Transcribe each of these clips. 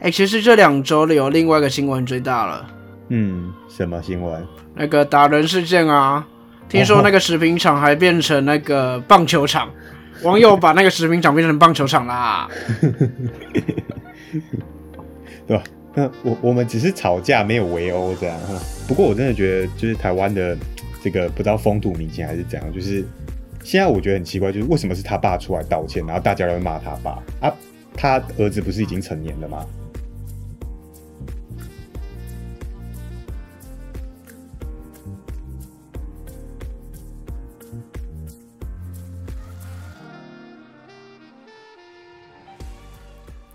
哎，其实这两周有另外一个新闻最大了，嗯，什么新闻？那个打人事件啊，听说那个食品厂还变成那个棒球场，网友把那个食品厂变成棒球场啦。对吧？那我我们只是吵架，没有围殴这样。不过我真的觉得，就是台湾的这个不知道风土民情还是怎样，就是现在我觉得很奇怪，就是为什么是他爸出来道歉，然后大家都会骂他爸啊？他儿子不是已经成年了吗？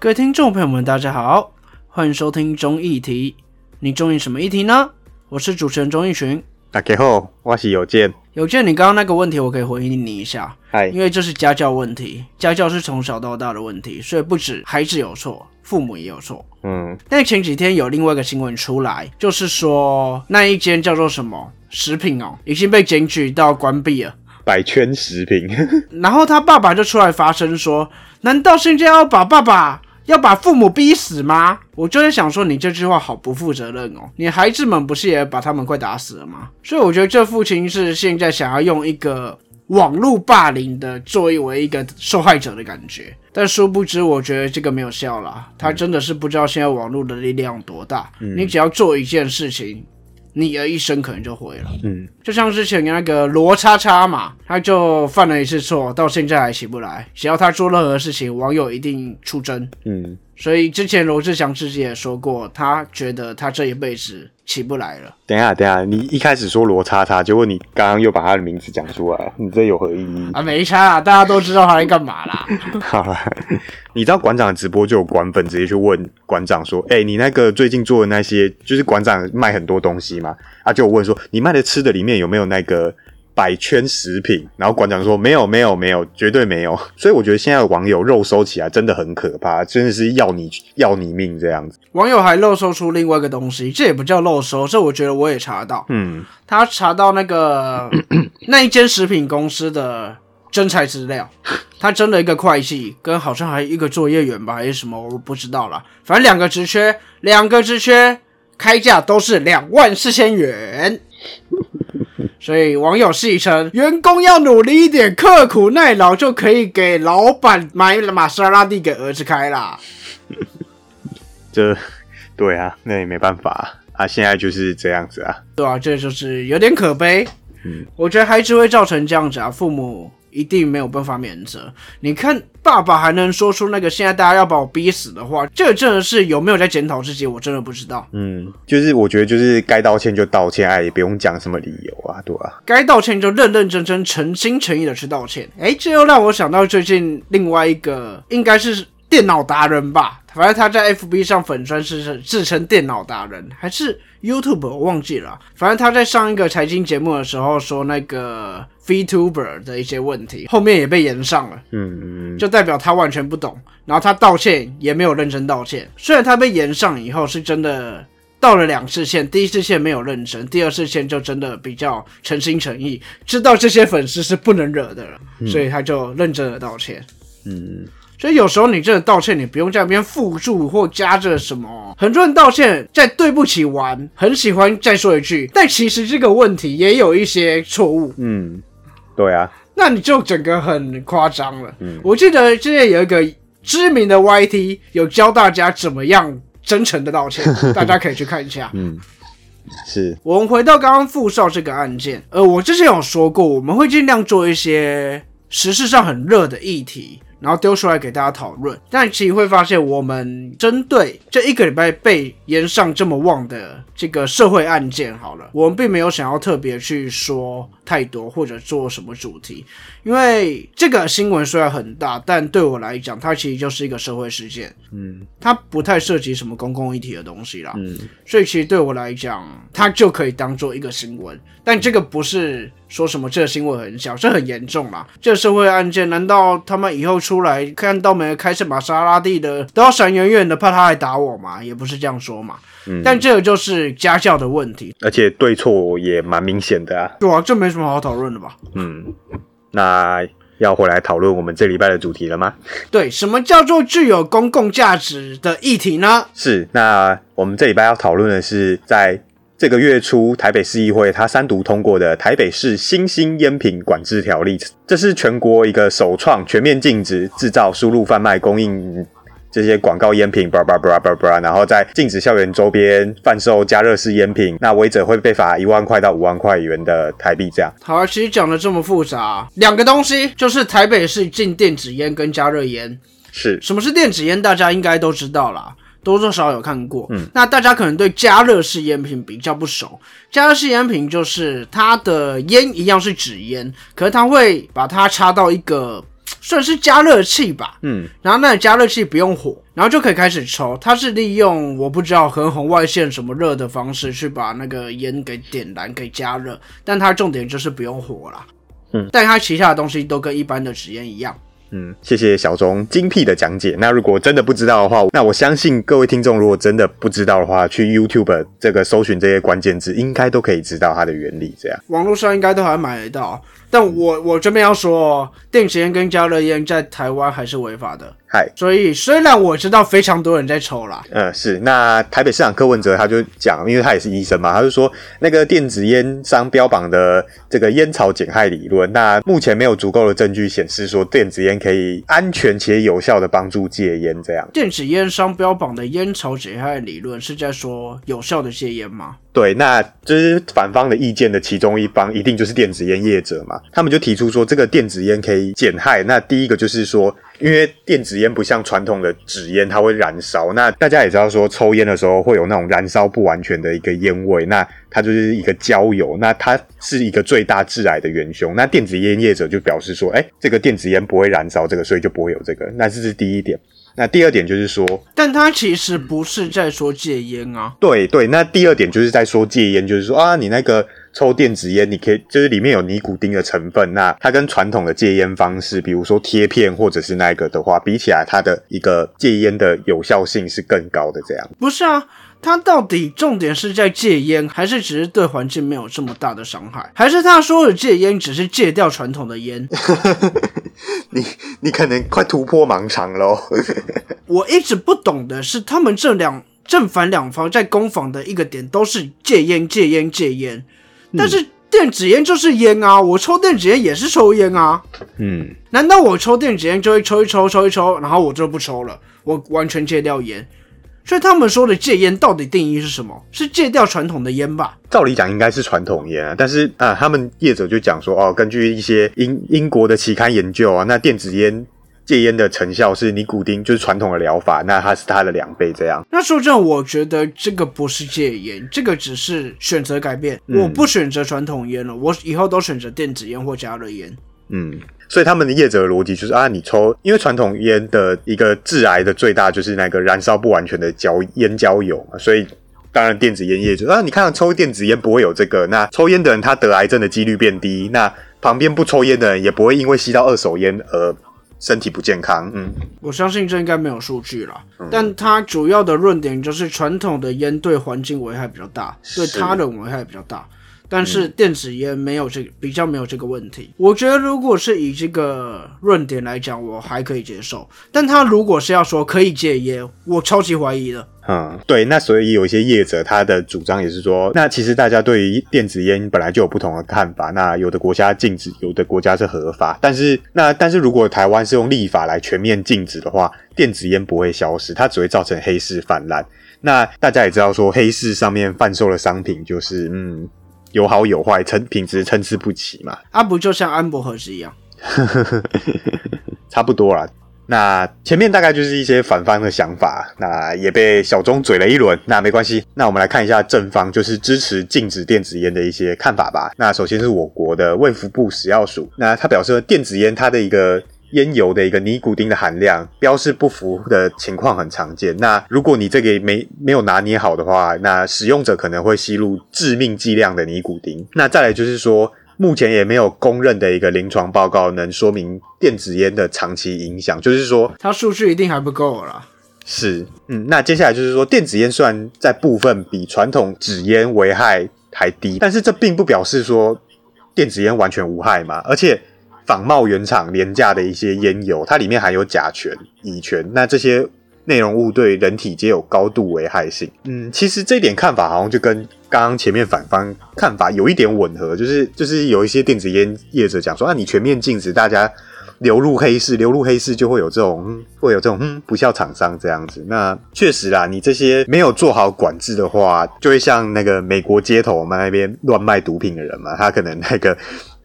各位听众朋友们，大家好，欢迎收听中议题。你中意什么议题呢？我是主持人钟义群。大家好，我是有健。有健，你刚刚那个问题我可以回应你一下。嗨，因为这是家教问题，家教是从小到大的问题，所以不止孩子有错，父母也有错。嗯，但前几天有另外一个新闻出来，就是说那一间叫做什么食品哦，已经被检举到关闭了。百圈食品。然后他爸爸就出来发声说：“难道现在要把爸爸？”要把父母逼死吗？我就是想说，你这句话好不负责任哦！你孩子们不是也把他们快打死了吗？所以我觉得这父亲是现在想要用一个网络霸凌的作为一个受害者的感觉，但殊不知，我觉得这个没有效了。他真的是不知道现在网络的力量多大。你只要做一件事情。你的一生可能就毁了。嗯，就像之前那个罗叉叉嘛，他就犯了一次错，到现在还起不来。只要他做任何事情，网友一定出征。嗯。所以之前罗志祥自己也说过，他觉得他这一辈子起不来了。等一下，等一下，你一开始说罗叉叉，结果你刚刚又把他的名字讲出来，你这有何意义啊？没差，大家都知道他在干嘛啦。好了，你知道馆长直播就有馆粉直接去问馆长说：“哎，你那个最近做的那些，就是馆长卖很多东西嘛？”啊，就问说：“你卖的吃的里面有没有那个？”百圈食品，然后馆长说没有没有没有，绝对没有。所以我觉得现在的网友肉收起来真的很可怕，真的是要你要你命这样子。网友还漏收出另外一个东西，这也不叫漏收，这我觉得我也查到。嗯，他查到那个 那一间食品公司的真材资料，他真的一个会计跟好像还一个作业员吧，还是什么，我不知道了。反正两个职缺，两个职缺开价都是两万四千元。所以网友戏称，员工要努力一点，刻苦耐劳，就可以给老板买玛莎拉蒂给儿子开啦。这，对啊，那也没办法啊，现在就是这样子啊。对啊，这就是有点可悲。嗯，我觉得孩子会造成这样子啊，父母。一定没有办法免责。你看，爸爸还能说出那个现在大家要把我逼死的话，这真的是有没有在检讨自己？我真的不知道。嗯，就是我觉得就是该道歉就道歉，哎，也不用讲什么理由啊，对吧？该道歉就认认真真、诚心诚意的去道歉。哎，这又让我想到最近另外一个，应该是电脑达人吧？反正他在 FB 上粉专是自称电脑达人，还是 YouTube 我忘记了。反正他在上一个财经节目的时候说那个 VTuber 的一些问题，后面也被延上了。嗯嗯，就代表他完全不懂，然后他道歉也没有认真道歉。虽然他被延上以后是真的道了两次歉，第一次歉没有认真，第二次歉就真的比较诚心诚意，知道这些粉丝是不能惹的了，所以他就认真的道歉。嗯。所以有时候你真的道歉，你不用在那边附注或加着什么。很多人道歉在对不起完，很喜欢再说一句，但其实这个问题也有一些错误。嗯，对啊，那你就整个很夸张了。嗯，我记得之前有一个知名的 YT 有教大家怎么样真诚的道歉，大家可以去看一下。嗯，是我们回到刚刚富少这个案件，呃，我之前有说过，我们会尽量做一些时事上很热的议题。然后丢出来给大家讨论，但其实会发现，我们针对这一个礼拜被延上这么旺的这个社会案件，好了，我们并没有想要特别去说太多或者做什么主题，因为这个新闻虽然很大，但对我来讲，它其实就是一个社会事件，嗯，它不太涉及什么公共议题的东西啦，嗯，所以其实对我来讲，它就可以当做一个新闻，但这个不是。说什么这个新闻很小，这很严重啦！这个社会案件，难道他们以后出来看到没开始玛莎拉蒂的都要闪远远的，怕他来打我嘛？也不是这样说嘛。嗯，但这个就是家教的问题，而且对错也蛮明显的啊。对啊，这没什么好讨论的吧？嗯，那要回来讨论我们这礼拜的主题了吗？对，什么叫做具有公共价值的议题呢？是，那我们这礼拜要讨论的是，在这个月初台北市议会它三读通过的《台北市新兴烟品管制条例》，这是全国一个首创全面禁止制造、输入、贩卖、供应。这些广告烟品，叭叭叭叭叭，然后在禁止校园周边贩售加热式烟品，那违者会被罚一万块到五万块元的台币。这样，好啊，其实讲的这么复杂，两个东西就是台北市禁电子烟跟加热烟。是，什么是电子烟？大家应该都知道啦，多多少少有看过。嗯，那大家可能对加热式烟品比较不熟。加热式烟品就是它的烟一样是纸烟，可是它会把它插到一个。算是加热器吧，嗯，然后那个加热器不用火，然后就可以开始抽。它是利用我不知道和红外线什么热的方式去把那个烟给点燃、给加热，但它重点就是不用火啦，嗯，但它旗下的东西都跟一般的纸烟一样。嗯，谢谢小钟精辟的讲解。那如果真的不知道的话，那我相信各位听众如果真的不知道的话，去 YouTube 这个搜寻这些关键字，应该都可以知道它的原理。这样，网络上应该都还买得到。但我我这边要说，电子烟跟加热烟在台湾还是违法的。嗨，所以虽然我知道非常多人在抽啦，嗯，是。那台北市长柯文哲他就讲，因为他也是医生嘛，他就说那个电子烟商标榜的这个烟草减害理论，那目前没有足够的证据显示说电子烟可以安全且有效的帮助戒烟。这样，电子烟商标榜的烟草减害理论是在说有效的戒烟吗？对，那就是反方的意见的其中一方，一定就是电子烟业者嘛。他们就提出说，这个电子烟可以减害。那第一个就是说，因为电子烟不像传统的纸烟，它会燃烧。那大家也知道说，抽烟的时候会有那种燃烧不完全的一个烟味，那它就是一个焦油，那它是一个最大致癌的元凶。那电子烟业者就表示说，哎，这个电子烟不会燃烧这个，所以就不会有这个。那这是第一点。那第二点就是说，但他其实不是在说戒烟啊。对对，那第二点就是在说戒烟，就是说啊，你那个抽电子烟，你可以就是里面有尼古丁的成分，那它跟传统的戒烟方式，比如说贴片或者是那个的话，比起来，它的一个戒烟的有效性是更高的。这样不是啊？他到底重点是在戒烟，还是只是对环境没有这么大的伤害？还是他说的戒烟只是戒掉传统的烟？你你可能快突破盲肠喽！我一直不懂的是，他们这两正反两方在攻防的一个点都是戒烟、戒烟、戒烟，但是电子烟就是烟啊！我抽电子烟也是抽烟啊！嗯，难道我抽电子烟就会抽一抽、抽一抽，然后我就不抽了？我完全戒掉烟？所以他们说的戒烟到底定义是什么？是戒掉传统的烟吧？照理讲应该是传统烟啊，但是啊，他们业者就讲说哦，根据一些英英国的期刊研究啊，那电子烟戒烟的成效是尼古丁就是传统的疗法，那它是它的两倍这样。那说真的，我觉得这个不是戒烟，这个只是选择改变。我不选择传统烟了，我以后都选择电子烟或加热烟。嗯。所以他们的业者的逻辑就是啊，你抽，因为传统烟的一个致癌的最大就是那个燃烧不完全的焦烟焦油嘛，所以当然电子烟业者啊，你看抽电子烟不会有这个，那抽烟的人他得癌症的几率变低，那旁边不抽烟的人也不会因为吸到二手烟而身体不健康。嗯，我相信这应该没有数据了，但它主要的论点就是传统的烟对环境危害比较大，对他人危害比较大。但是电子烟没有这个比较没有这个问题，我觉得如果是以这个论点来讲，我还可以接受。但他如果是要说可以戒烟，我超级怀疑的。嗯，对，那所以有一些业者他的主张也是说，那其实大家对于电子烟本来就有不同的看法。那有的国家禁止，有的国家是合法。但是那但是如果台湾是用立法来全面禁止的话，电子烟不会消失，它只会造成黑市泛滥。那大家也知道说，黑市上面贩售的商品就是嗯。有好有坏，参品质参差不齐嘛。啊，不就像安博盒子一样，差不多啦。那前面大概就是一些反方的想法，那也被小钟嘴了一轮。那没关系，那我们来看一下正方，就是支持禁止电子烟的一些看法吧。那首先是我国的卫福部食药署，那他表示电子烟它的一个。烟油的一个尼古丁的含量标示不符的情况很常见。那如果你这个没没有拿捏好的话，那使用者可能会吸入致命剂量的尼古丁。那再来就是说，目前也没有公认的一个临床报告能说明电子烟的长期影响。就是说，它数据一定还不够了。是，嗯，那接下来就是说，电子烟虽然在部分比传统纸烟危害还低，但是这并不表示说电子烟完全无害嘛，而且。仿冒原厂廉价的一些烟油，它里面含有甲醛、乙醛，那这些内容物对人体皆有高度危害性。嗯，其实这点看法好像就跟刚刚前面反方看法有一点吻合，就是就是有一些电子烟业者讲说，啊，你全面禁止大家。流入黑市，流入黑市就会有这种，会有这种嗯不孝厂商这样子。那确实啦，你这些没有做好管制的话，就会像那个美国街头我们那边乱卖毒品的人嘛，他可能那个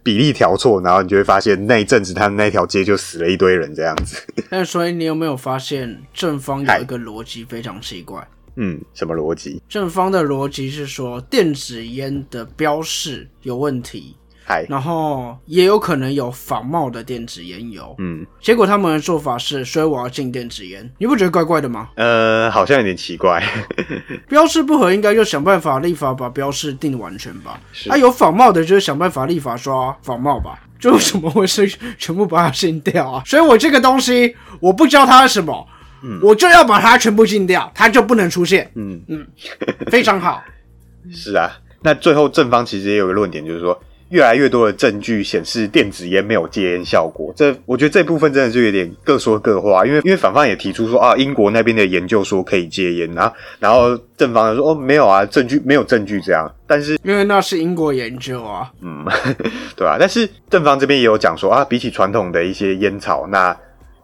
比例调错，然后你就会发现那一阵子他那条街就死了一堆人这样子。但所以你有没有发现正方有一个逻辑非常奇怪？嗯，什么逻辑？正方的逻辑是说电子烟的标示有问题。然后也有可能有仿冒的电子烟油，嗯，结果他们的做法是，所以我要禁电子烟，你不觉得怪怪的吗？呃，好像有点奇怪。标示不合，应该就想办法立法把标示定完全吧。啊，有仿冒的，就是想办法立法抓仿冒吧。就怎么会是？全部把它禁掉啊？所以我这个东西，我不知道它是什么，嗯，我就要把它全部禁掉，它就不能出现。嗯嗯，非常好。是啊，那最后正方其实也有个论点，就是说。越来越多的证据显示电子烟没有戒烟效果，这我觉得这部分真的就有点各说各话，因为因为反方也提出说啊，英国那边的研究说可以戒烟，然后然后正方说哦没有啊，证据没有证据这样，但是因为那是英国研究啊，嗯，对啊，但是正方这边也有讲说啊，比起传统的一些烟草，那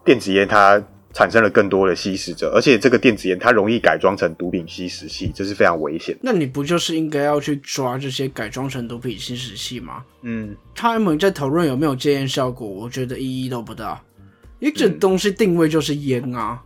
电子烟它。产生了更多的吸食者，而且这个电子烟它容易改装成毒品吸食器，这是非常危险。那你不就是应该要去抓这些改装成毒品吸食器吗？嗯，他们在讨论有没有戒烟效果，我觉得意义都不大。因为这东西定位就是烟啊，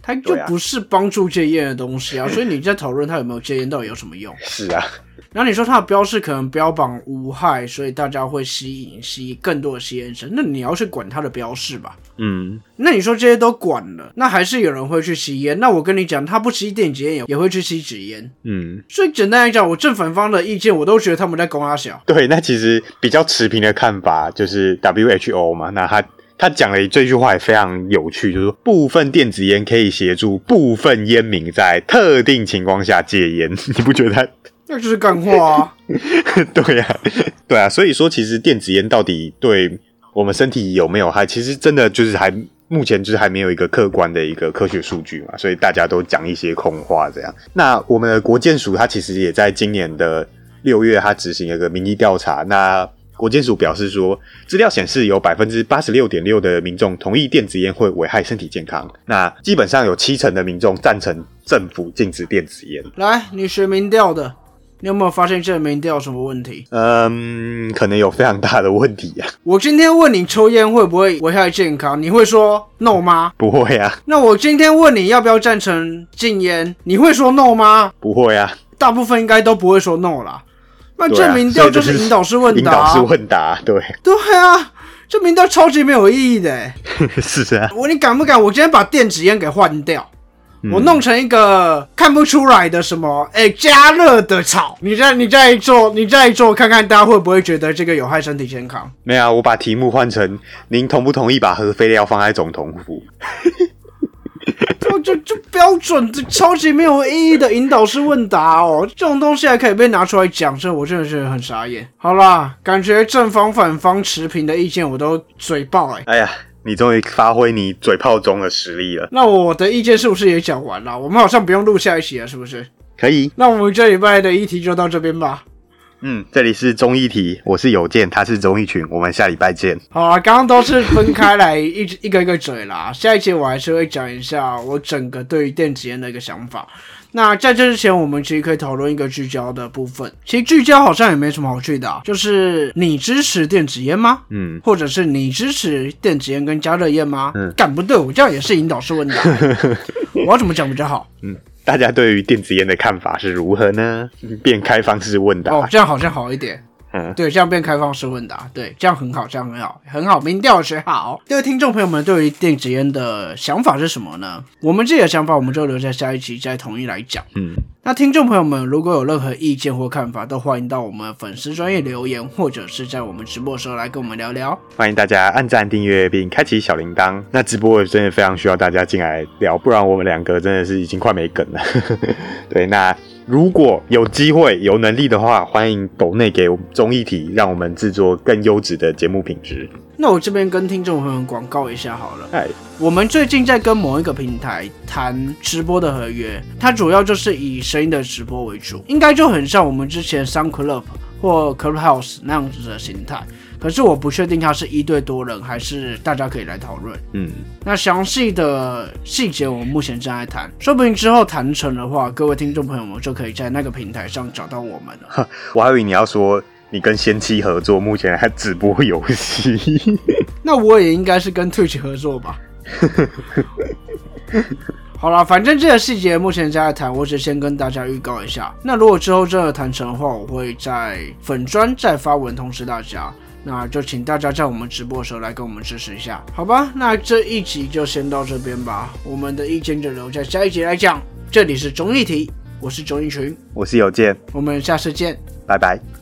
它就不是帮助戒烟的东西啊，所以你在讨论它有没有戒烟，到底有什么用？是啊。然后你说它的标示可能标榜无害，所以大家会吸引吸更多的吸烟者。那你要去管它的标示吧。嗯，那你说这些都管了，那还是有人会去吸烟。那我跟你讲，他不吸电子烟也也会去吸纸烟。嗯，所以简单来讲，我正反方的意见我都觉得他们在攻他小。对，那其实比较持平的看法就是 WHO 嘛，那他他讲了这句话也非常有趣，就是说部分电子烟可以协助部分烟民在特定情况下戒烟。你不觉得他？那就是干话啊！对呀，对啊，所以说其实电子烟到底对我们身体有没有害，其实真的就是还目前就是还没有一个客观的一个科学数据嘛，所以大家都讲一些空话这样。那我们的国建署它其实也在今年的六月，它执行了个民意调查。那国建署表示说，资料显示有百分之八十六点六的民众同意电子烟会危害身体健康。那基本上有七成的民众赞成政府禁止电子烟。来，你学民调的。你有没有发现这民调有什么问题？嗯，可能有非常大的问题呀。我今天问你抽烟会不会危害健康，你会说 no 吗？不会啊。那我今天问你要不要赞成禁烟，你会说 no 吗？不会啊。大部分应该都不会说 no 啦。那这民调就是引导式问答。引导式问答，对。对啊，这民调超级没有意义的。是啊。我你敢不敢？我今天把电子烟给换掉。我弄成一个看不出来的什么，哎，加热的草。你再你再做，你再做，看看大家会不会觉得这个有害身体健康？没有，我把题目换成您同不同意把核废料放在总统府？就就就标准，这超级没有意义的引导式问答哦，这种东西还可以被拿出来讲，这我真的是很傻眼。好啦，感觉正方反方持平的意见我都嘴爆哎。哎呀。你终于发挥你嘴炮中的实力了。那我的意见是不是也讲完了？我们好像不用录下一期了，是不是？可以。那我们这礼拜的议题就到这边吧。嗯，这里是综艺题，我是有健，他是综艺群，我们下礼拜见。好啊，刚刚都是分开来一一个一个嘴啦。下一期我还是会讲一下我整个对于电子烟的一个想法。那在这之前，我们其实可以讨论一个聚焦的部分。其实聚焦好像也没什么好去的，就是你支持电子烟吗？嗯，或者是你支持电子烟跟加热烟吗？嗯，干不对，我这样也是引导式问答。我要怎么讲比较好？嗯，大家对于电子烟的看法是如何呢？变开放式问答。哦，这样好像好一点。嗯，对，这样变开放式问答，对，这样很好，这样很好，很好，民调学好。各位听众朋友们，对于电子烟的想法是什么呢？我们自己的想法，我们就留在下一期再统一来讲。嗯，那听众朋友们，如果有任何意见或看法，都欢迎到我们粉丝专业留言，或者是在我们直播的时候来跟我们聊聊。欢迎大家按赞、订阅并开启小铃铛。那直播也真的非常需要大家进来聊，不然我们两个真的是已经快没梗了。对，那。如果有机会、有能力的话，欢迎抖内给综艺体，让我们制作更优质的节目品质。那我这边跟听众朋友们广告一下好了。哎，我们最近在跟某一个平台谈直播的合约，它主要就是以声音的直播为主，应该就很像我们之前 Sound Club 或 Clubhouse 那样子的形态。可是我不确定它是一对多人，还是大家可以来讨论。嗯，那详细的细节我们目前正在谈，说不定之后谈成的话，各位听众朋友们就可以在那个平台上找到我们了。我还以为你要说你跟先期合作，目前还直播游戏。那我也应该是跟 Twitch 合作吧。好了，反正这个细节目前正在谈，我只先跟大家预告一下。那如果之后真的谈成的话，我会在粉砖再发文通知大家。那就请大家在我们直播的时候来跟我们支持一下，好吧？那这一集就先到这边吧，我们的意见就留在下一集来讲。这里是综艺题，我是综艺群，我是有健，我们下次见，拜拜。